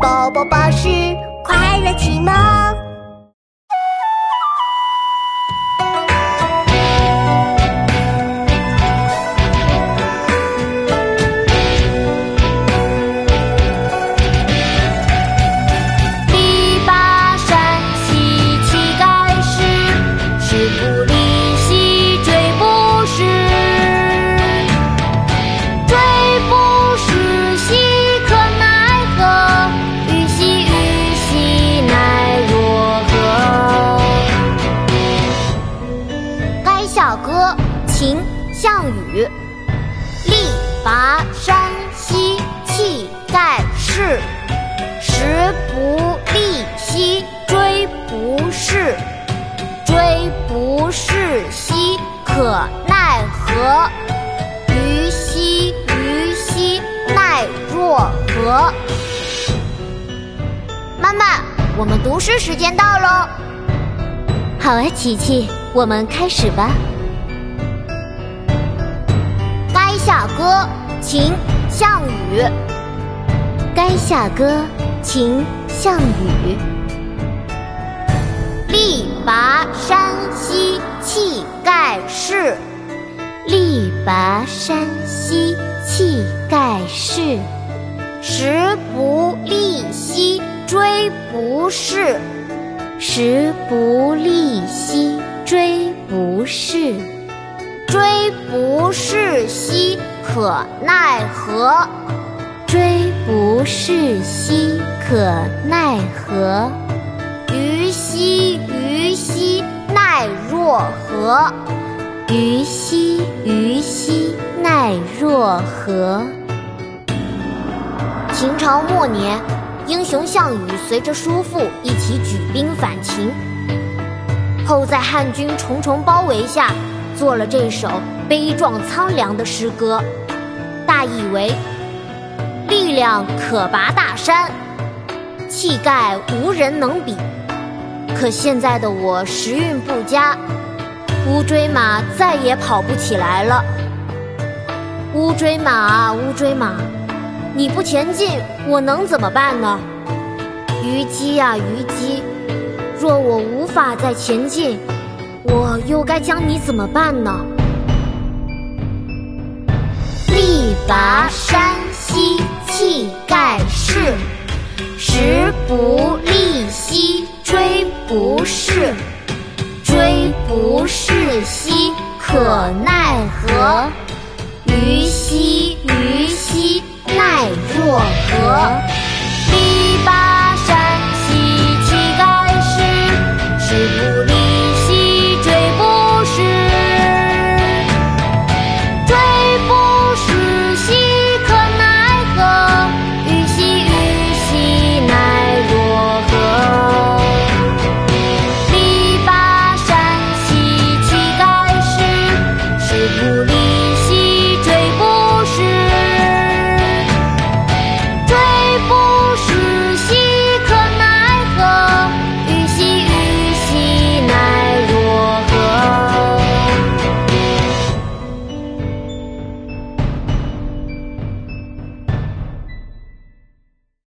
宝宝巴士快乐启蒙。秦·项羽。力拔山兮气盖世，时不利兮骓不逝。骓不逝兮可奈何？虞兮虞兮奈若何？妈妈，我们读诗时间到喽！好啊，琪琪，我们开始吧。《下歌》秦·项羽。《该下歌》秦·项羽。力拔山兮气盖世，力拔山兮气盖世，时不利兮骓不逝。时不利兮骓不逝。骓不逝兮可奈何？追不逝兮可奈何？虞兮虞兮奈若何？虞兮虞兮奈若何？秦朝末年，英雄项羽随着叔父一起举兵反秦，后在汉军重重包围下，做了这首悲壮苍凉的诗歌，大意为：力量可拔大山，气概无人能比。可现在的我时运不佳，乌骓马再也跑不起来了。乌骓马啊，乌骓马！你不前进，我能怎么办呢？虞姬呀，虞姬，若我无法再前进，我又该将你怎么办呢？拔山兮气盖世，时不利兮骓不逝。骓不逝兮可奈何？虞兮